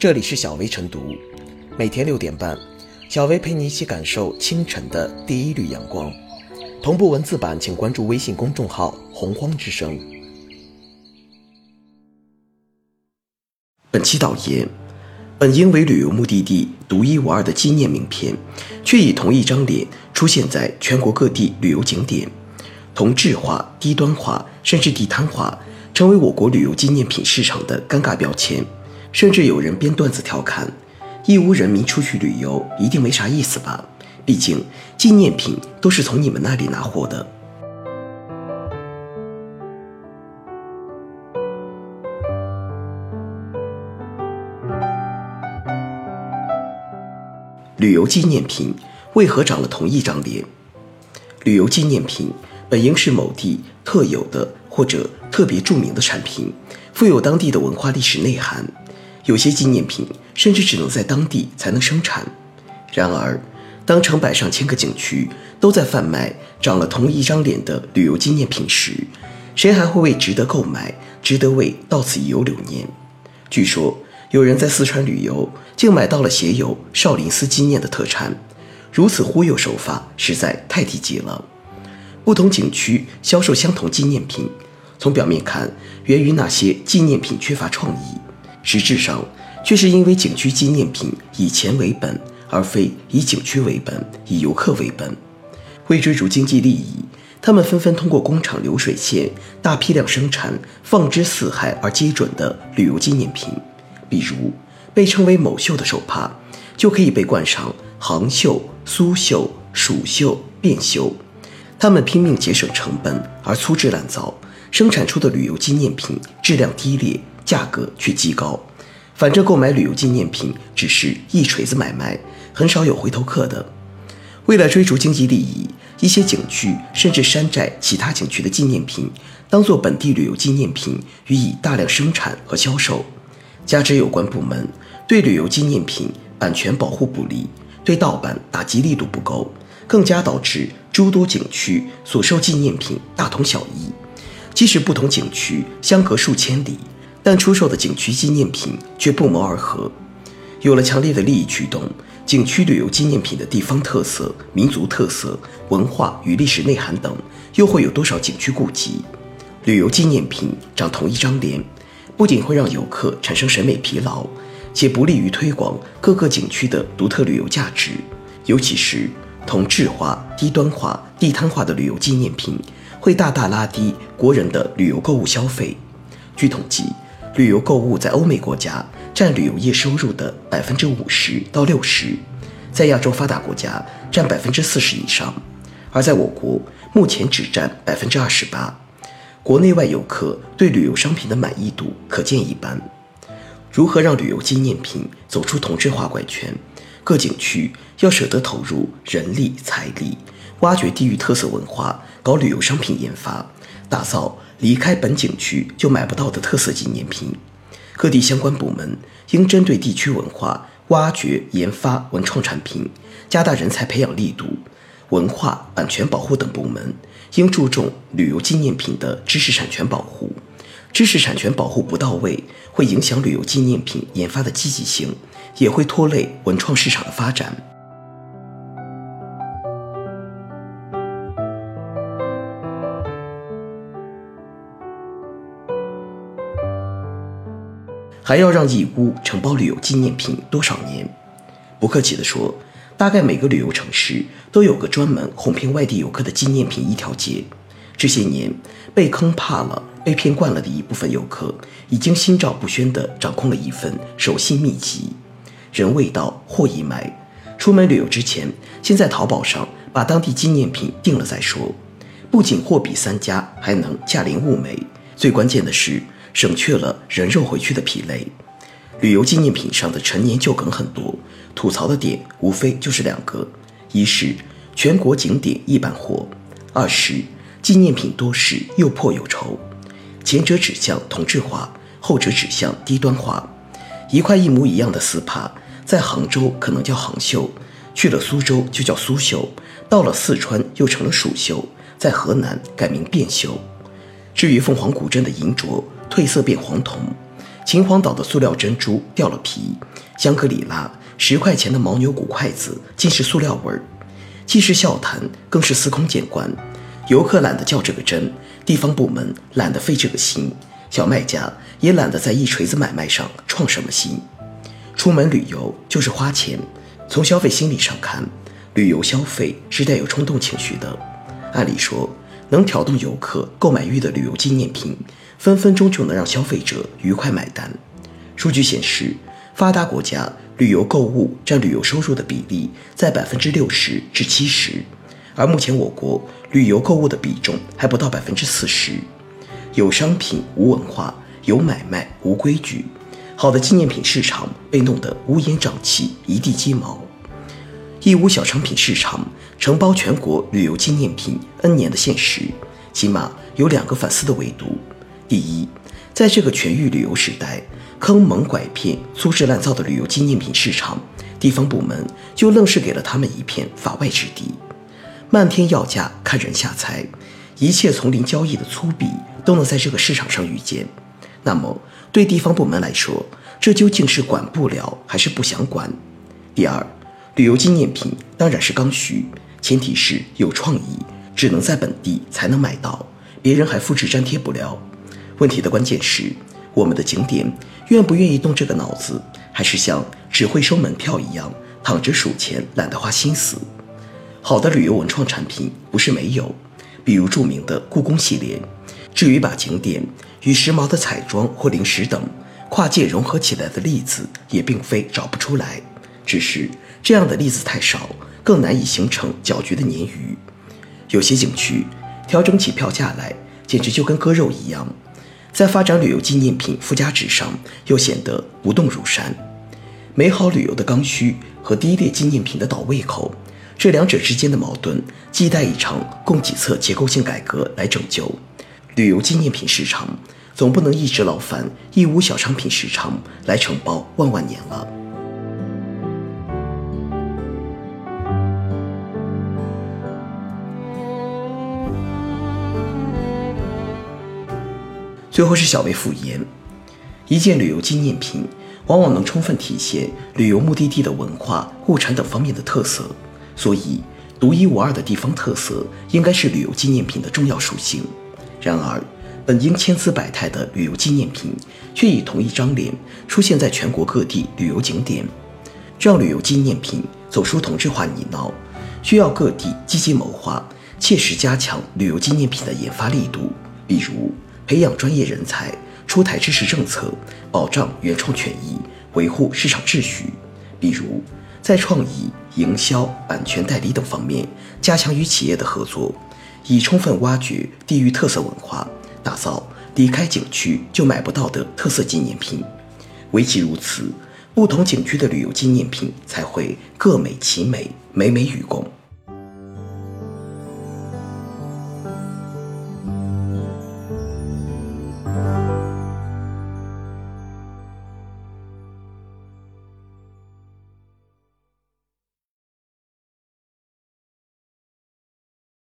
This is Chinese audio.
这里是小薇晨读，每天六点半，小薇陪你一起感受清晨的第一缕阳光。同步文字版，请关注微信公众号“洪荒之声”。本期导言：本应为旅游目的地独一无二的纪念名片，却以同一张脸出现在全国各地旅游景点，同质化、低端化甚至地摊化，成为我国旅游纪念品市场的尴尬标签。甚至有人编段子调侃：“义乌人民出去旅游一定没啥意思吧？毕竟纪念品都是从你们那里拿货的。”旅游纪念品为何长了同一张脸？旅游纪念品本应是某地特有的或者特别著名的产品，富有当地的文化历史内涵。有些纪念品甚至只能在当地才能生产。然而，当成百上千个景区都在贩卖长了同一张脸的旅游纪念品时，谁还会为值得购买、值得为到此一游留念？据说有人在四川旅游，竟买到了写有少林寺纪念的特产，如此忽悠手法实在太低级了。不同景区销售相同纪念品，从表面看，源于那些纪念品缺乏创意。实质上，却是因为景区纪念品以钱为本，而非以景区为本、以游客为本。为追逐经济利益，他们纷纷通过工厂流水线大批量生产放之四海而皆准的旅游纪念品。比如，被称为“某绣”的手帕，就可以被冠上“杭绣”“苏绣”“蜀绣”“汴绣”。他们拼命节省成本而粗制滥造，生产出的旅游纪念品质量低劣。价格却极高，反正购买旅游纪念品只是一锤子买卖，很少有回头客的。为了追逐经济利益，一些景区甚至山寨其他景区的纪念品，当做本地旅游纪念品予以大量生产和销售。加之有关部门对旅游纪念品版权保护不力，对盗版打击力度不够，更加导致诸多景区所售纪念品大同小异，即使不同景区相隔数千里。但出售的景区纪念品却不谋而合，有了强烈的利益驱动，景区旅游纪念品的地方特色、民族特色、文化与历史内涵等，又会有多少景区顾及？旅游纪念品长同一张脸，不仅会让游客产生审美疲劳，且不利于推广各个景区的独特旅游价值。尤其是同质化、低端化、地摊化的旅游纪念品，会大大拉低国人的旅游购物消费。据统计。旅游购物在欧美国家占旅游业收入的百分之五十到六十，在亚洲发达国家占百分之四十以上，而在我国目前只占百分之二十八。国内外游客对旅游商品的满意度可见一斑。如何让旅游纪念品走出同质化怪圈？各景区要舍得投入人力财力，挖掘地域特色文化，搞旅游商品研发，打造。离开本景区就买不到的特色纪念品，各地相关部门应针对地区文化挖掘研发文创产品，加大人才培养力度。文化版权保护等部门应注重旅游纪念品的知识产权保护。知识产权保护不到位，会影响旅游纪念品研发的积极性，也会拖累文创市场的发展。还要让义乌承包旅游纪念品多少年？不客气地说，大概每个旅游城市都有个专门哄骗外地游客的纪念品一条街。这些年被坑怕了、被骗惯了的一部分游客，已经心照不宣地掌控了一份守信秘籍：人未到，货已买。出门旅游之前，先在淘宝上把当地纪念品定了再说。不仅货比三家，还能价廉物美。最关键的是。省去了人肉回去的疲累，旅游纪念品上的陈年旧梗很多，吐槽的点无非就是两个：一是全国景点一般货，二是纪念品多是又破又丑。前者指向同质化，后者指向低端化。一块一模一样的丝帕，在杭州可能叫杭绣，去了苏州就叫苏绣，到了四川又成了蜀绣，在河南改名汴绣。至于凤凰古镇的银镯。褪色变黄铜，秦皇岛的塑料珍珠掉了皮，香格里拉十块钱的牦牛骨筷子尽是塑料味儿，既是笑谈，更是司空见惯。游客懒得较这个真，地方部门懒得费这个心，小卖家也懒得在一锤子买卖上创什么新。出门旅游就是花钱，从消费心理上看，旅游消费是带有冲动情绪的。按理说，能挑动游客购买欲的旅游纪念品，分分钟就能让消费者愉快买单。数据显示，发达国家旅游购物占旅游收入的比例在百分之六十至七十，而目前我国旅游购物的比重还不到百分之四十。有商品无文化，有买卖无规矩。好的纪念品市场被弄得乌烟瘴气、一地鸡毛。义乌小商品市场承包全国旅游纪念品 N 年的现实，起码有两个反思的维度：第一，在这个全域旅游时代，坑蒙拐骗、粗制滥造的旅游纪念品市场，地方部门就愣是给了他们一片法外之地，漫天要价看人下菜，一切从零交易的粗鄙都能在这个市场上遇见。那么，对地方部门来说，这究竟是管不了还是不想管？第二，旅游纪念品当然是刚需，前提是有创意，只能在本地才能买到，别人还复制粘贴不了。问题的关键是，我们的景点愿不愿意动这个脑子，还是像只会收门票一样躺着数钱，懒得花心思？好的旅游文创产品不是没有，比如著名的故宫系列。至于把景点与时髦的彩妆或零食等跨界融合起来的例子，也并非找不出来，只是这样的例子太少，更难以形成搅局的鲶鱼。有些景区调整起票价来，简直就跟割肉一样，在发展旅游纪念品附加值上又显得不动如山。美好旅游的刚需和低劣纪念品的倒胃口，这两者之间的矛盾，亟待一场供给侧结构性改革来拯救。旅游纪念品市场总不能一直劳烦义乌小商品市场来承包万万年了。最后是小微复言，一件旅游纪念品往往能充分体现旅游目的地的文化、物产等方面的特色，所以独一无二的地方特色应该是旅游纪念品的重要属性。然而，本应千姿百态的旅游纪念品，却以同一张脸出现在全国各地旅游景点，让旅游纪念品走出同质化泥淖，需要各地积极谋划，切实加强旅游纪念品的研发力度。比如，培养专业人才，出台支持政策，保障原创权益，维护市场秩序；比如，在创意、营销、版权代理等方面加强与企业的合作。以充分挖掘地域特色文化，打造离开景区就买不到的特色纪念品。唯其如此，不同景区的旅游纪念品才会各美其美，美美与共。